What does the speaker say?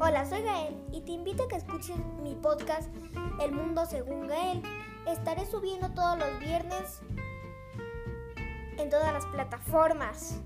Hola, soy Gael y te invito a que escuches mi podcast El Mundo Según Gael. Estaré subiendo todos los viernes en todas las plataformas.